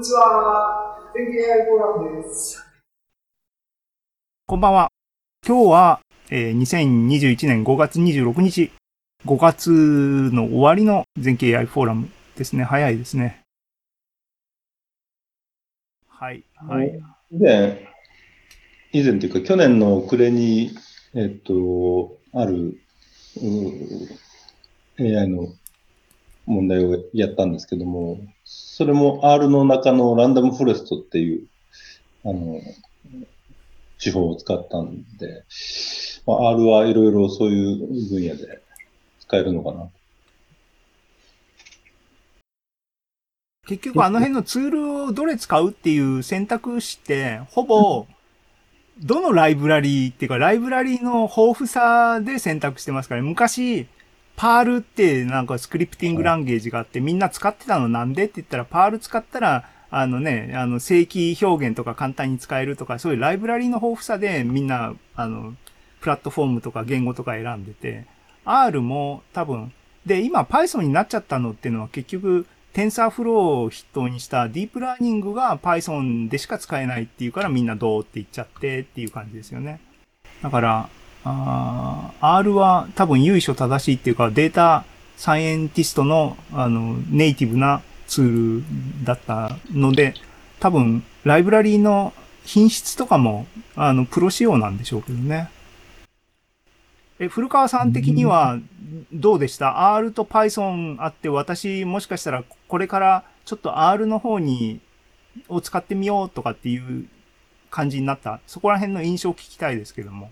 にちは。電気 AI フォーラムです。こんばんは。今日は、えー2021年5月26日、5月の終わりの全景 AI フォーラムですね。早いですね。はい。はい。以前、以前というか、去年の暮れに、えっと、ある、う AI の問題をやったんですけども、それも R の中のランダムフォレストっていう、あの、手法を使ったんで、まあ、R はいろいろそういう分野で使えるのかな。結局あの辺のツールをどれ使うっていう選択肢って、ほぼ、どのライブラリーっていうか、ライブラリーの豊富さで選択してますからね。昔、パールってなんかスクリプティングランゲージがあって、みんな使ってたのなんでって言ったら、パール使ったら、あのね、あの、正規表現とか簡単に使えるとか、そういうライブラリの豊富さでみんな、あの、プラットフォームとか言語とか選んでて、R も多分、で、今 Python になっちゃったのっていうのは結局、TensorFlow を筆頭にしたディープラーニングが Python でしか使えないっていうからみんなどうって言っちゃってっていう感じですよね。だから、あー R は多分由緒正しいっていうかデータサイエンティストのあのネイティブなツールだったので、多分ライブラリーの品質とかもあのプロ仕様なんでしょうけどね。え、古川さん的にはどうでした ?R と Python あって、私もしかしたらこれからちょっと R の方に、を使ってみようとかっていう感じになった。そこら辺の印象を聞きたいですけども。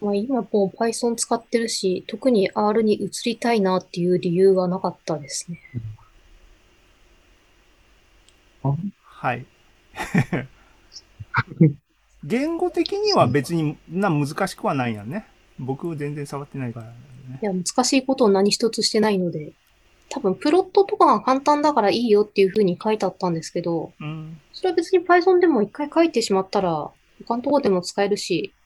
まあ、今もう Python 使ってるし、特に R に移りたいなっていう理由はなかったですね。はい。言語的には別にな難しくはないんやね。僕全然触ってないから、ね。いや、難しいことを何一つしてないので、多分プロットとかが簡単だからいいよっていう風に書いてあったんですけど、うん。それは別に Python でも一回書いてしまったら、他のところでも使えるし、うん。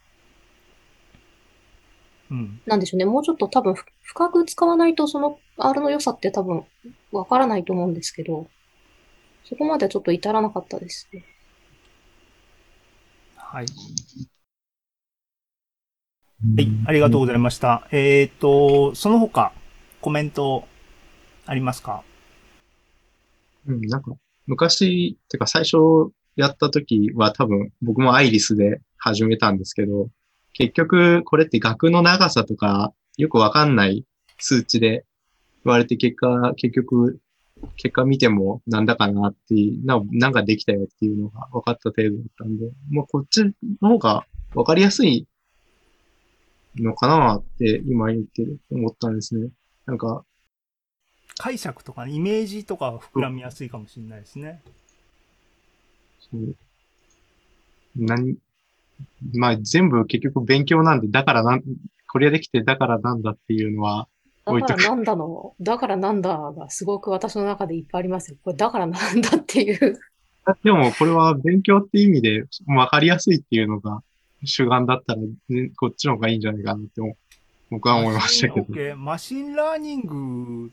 なんでしょうね。もうちょっと多分ふ深く使わないとその R の良さって多分わからないと思うんですけど、そこまではちょっと至らなかったですね。はい。はい、ありがとうございました。えっ、と、その他、コメント、ありますか？うん、なんか、昔、てか最初やった時は多分僕もアイリスで始めたんですけど、結局これって額の長さとかよくわかんない数値で言われて結果、結局、結果見てもなんだかなっていう、ななんかできたよっていうのが分かった程度だったんで、もうこっちの方が分かりやすいのかなって今言って思ったんですね。なんか、解釈とか、ね、イメージとかは膨らみやすいかもしれないですね。そう何、まあ全部結局勉強なんで、だからなん、これができてだからなんだっていうのは、だからなんだの、だからなんだがすごく私の中でいっぱいありますよ。これだからなんだっていう。あでもこれは勉強って意味で分かりやすいっていうのが主眼だったら、ね、こっちの方がいいんじゃないかなって思僕は思いましたけど。マシン OK machine learning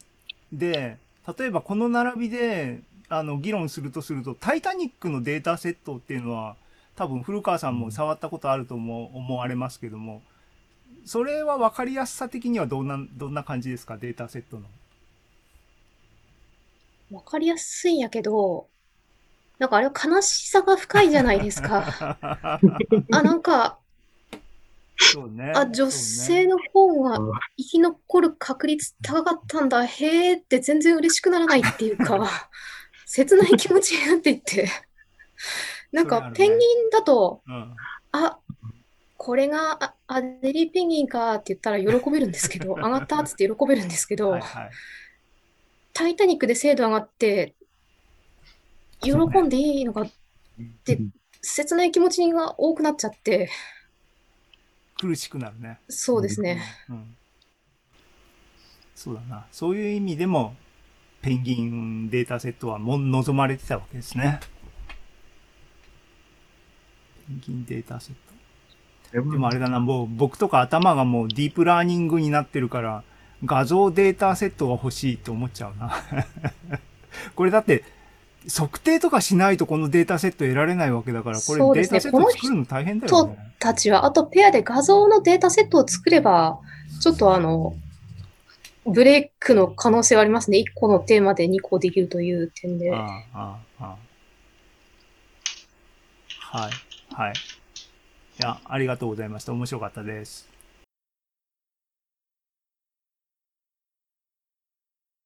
で、例えばこの並びで、あの、議論するとすると、タイタニックのデータセットっていうのは、多分古川さんも触ったことあると思思われますけども、それは分かりやすさ的にはどんな、どんな感じですか？データセットの。わかりやすいんやけど、なんかあれは悲しさが深いじゃないですか。あ、なんか、そうね。あ、女性の方が生き残る確率高かったんだ。へーって全然嬉しくならないっていうか、切ない気持ちになっていって。なんか、ペンギンだと、うん。あ、これがあアデリーペンギンかって言ったら喜べるんですけど、上がったっつって喜べるんですけどはい、はい。タイタニックで精度上がって、喜んでいいのかで切ない気持ちが多くなっちゃって、苦しくなるね。そうですね。うん。そうだな。そういう意味でも、ペンギンデータセットはも望まれてたわけですね。ペンギンデータセット。ででもあれだな、もう僕とか頭がもうディープラーニングになってるから、画像データセットが欲しいと思っちゃうな。これだって、測定とかしないとこのデータセット得られないわけだから、これそうですねデータセット作るの大変だよね。たちは、あとペアで画像のデータセットを作れば、ちょっとあの、ブレイクの可能性はありますね。1個のテーマで2個できるという点で。あ、ああ。はい、はい。いや、ありがとうございました。面白かったです。